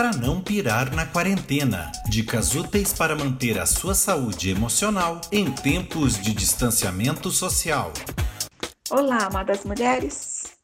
para não pirar na quarentena. Dicas úteis para manter a sua saúde emocional em tempos de distanciamento social. Olá, amadas mulheres.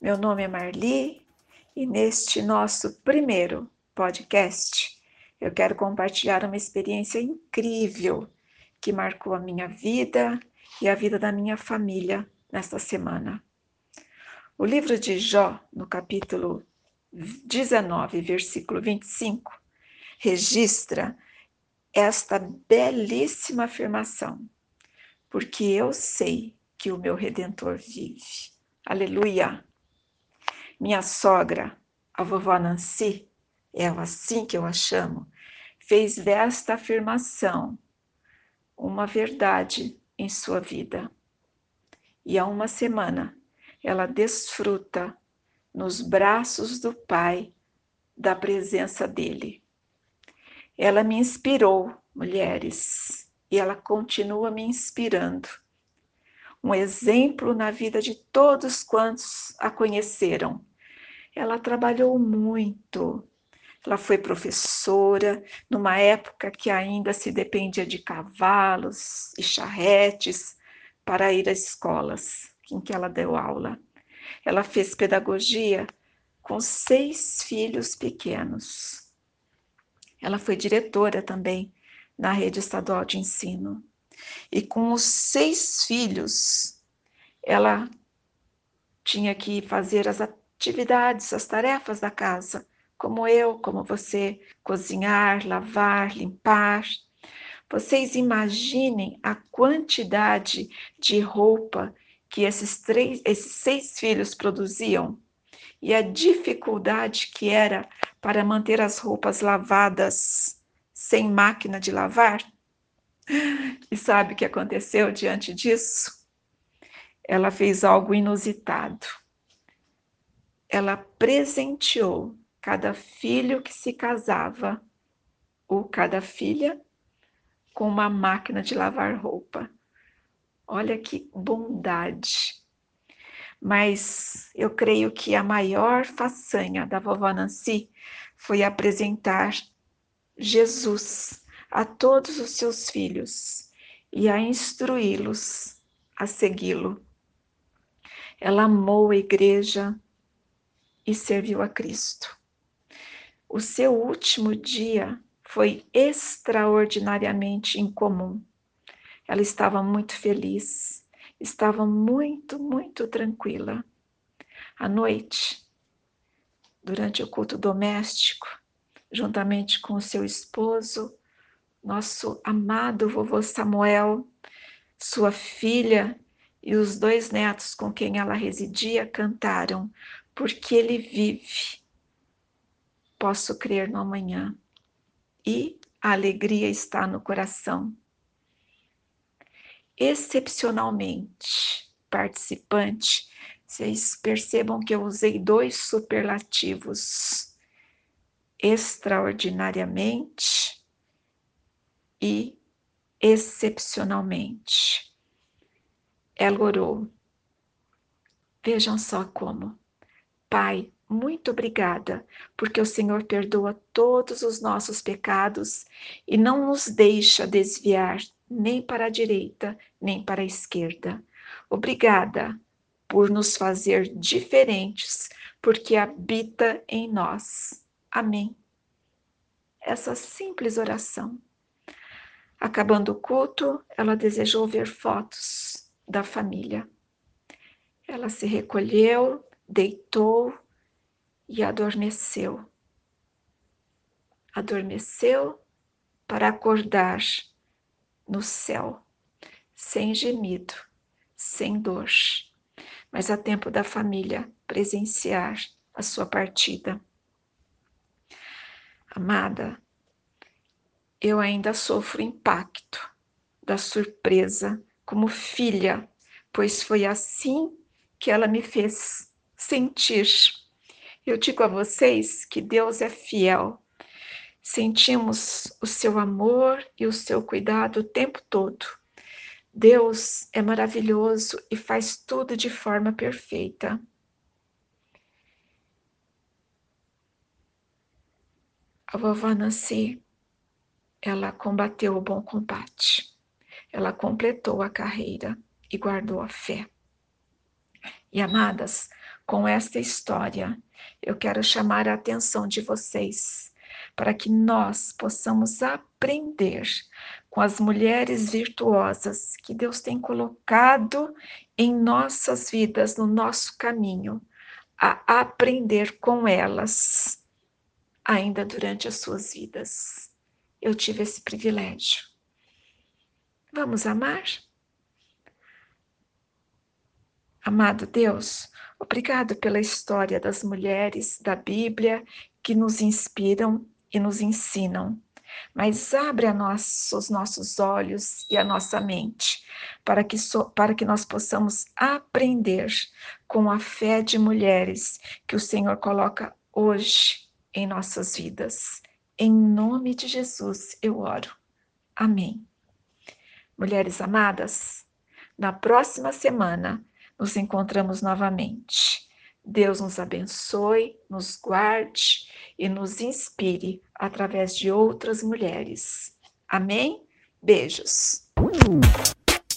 Meu nome é Marli e neste nosso primeiro podcast eu quero compartilhar uma experiência incrível que marcou a minha vida e a vida da minha família nesta semana. O livro de Jó, no capítulo 19, versículo 25, registra esta belíssima afirmação: Porque eu sei que o meu redentor vive. Aleluia! Minha sogra, a vovó Nancy, é assim que eu a chamo, fez desta afirmação uma verdade em sua vida. E há uma semana ela desfruta nos braços do Pai da presença dele. Ela me inspirou, mulheres, e ela continua me inspirando. Um exemplo na vida de todos quantos a conheceram. Ela trabalhou muito. Ela foi professora numa época que ainda se dependia de cavalos e charretes para ir às escolas em que ela deu aula. Ela fez pedagogia com seis filhos pequenos. Ela foi diretora também na rede estadual de ensino. E com os seis filhos, ela tinha que fazer as atividades, as tarefas da casa, como eu, como você, cozinhar, lavar, limpar. Vocês imaginem a quantidade de roupa que esses, três, esses seis filhos produziam e a dificuldade que era para manter as roupas lavadas sem máquina de lavar. E sabe o que aconteceu diante disso? Ela fez algo inusitado. Ela presenteou cada filho que se casava ou cada filha com uma máquina de lavar roupa. Olha que bondade. Mas eu creio que a maior façanha da vovó Nancy foi apresentar Jesus a todos os seus filhos e a instruí-los a segui-lo. Ela amou a igreja e serviu a Cristo. O seu último dia foi extraordinariamente incomum. Ela estava muito feliz, estava muito, muito tranquila. À noite, durante o culto doméstico, juntamente com o seu esposo, nosso amado vovô Samuel, sua filha e os dois netos com quem ela residia cantaram, porque ele vive. Posso crer no amanhã. E a alegria está no coração excepcionalmente participante, vocês percebam que eu usei dois superlativos, extraordinariamente e excepcionalmente. Ela orou. Vejam só como. Pai, muito obrigada, porque o Senhor perdoa todos os nossos pecados e não nos deixa desviar nem para a direita, nem para a esquerda. Obrigada por nos fazer diferentes, porque habita em nós. Amém. Essa simples oração. Acabando o culto, ela desejou ver fotos da família. Ela se recolheu, deitou e adormeceu. Adormeceu para acordar no céu, sem gemido, sem dor, mas a tempo da família presenciar a sua partida. Amada, eu ainda sofro impacto da surpresa como filha, pois foi assim que ela me fez sentir. Eu digo a vocês que Deus é fiel Sentimos o seu amor e o seu cuidado o tempo todo. Deus é maravilhoso e faz tudo de forma perfeita. A vovó Nancy, ela combateu o bom combate. Ela completou a carreira e guardou a fé. E amadas, com esta história, eu quero chamar a atenção de vocês para que nós possamos aprender com as mulheres virtuosas que Deus tem colocado em nossas vidas, no nosso caminho, a aprender com elas, ainda durante as suas vidas. Eu tive esse privilégio. Vamos amar? Amado Deus, obrigado pela história das mulheres da Bíblia que nos inspiram e nos ensinam. Mas abre nós, os nossos olhos e a nossa mente para que, so, para que nós possamos aprender com a fé de mulheres que o Senhor coloca hoje em nossas vidas. Em nome de Jesus eu oro. Amém. Mulheres amadas, na próxima semana nos encontramos novamente. Deus nos abençoe, nos guarde e nos inspire através de outras mulheres. Amém? Beijos.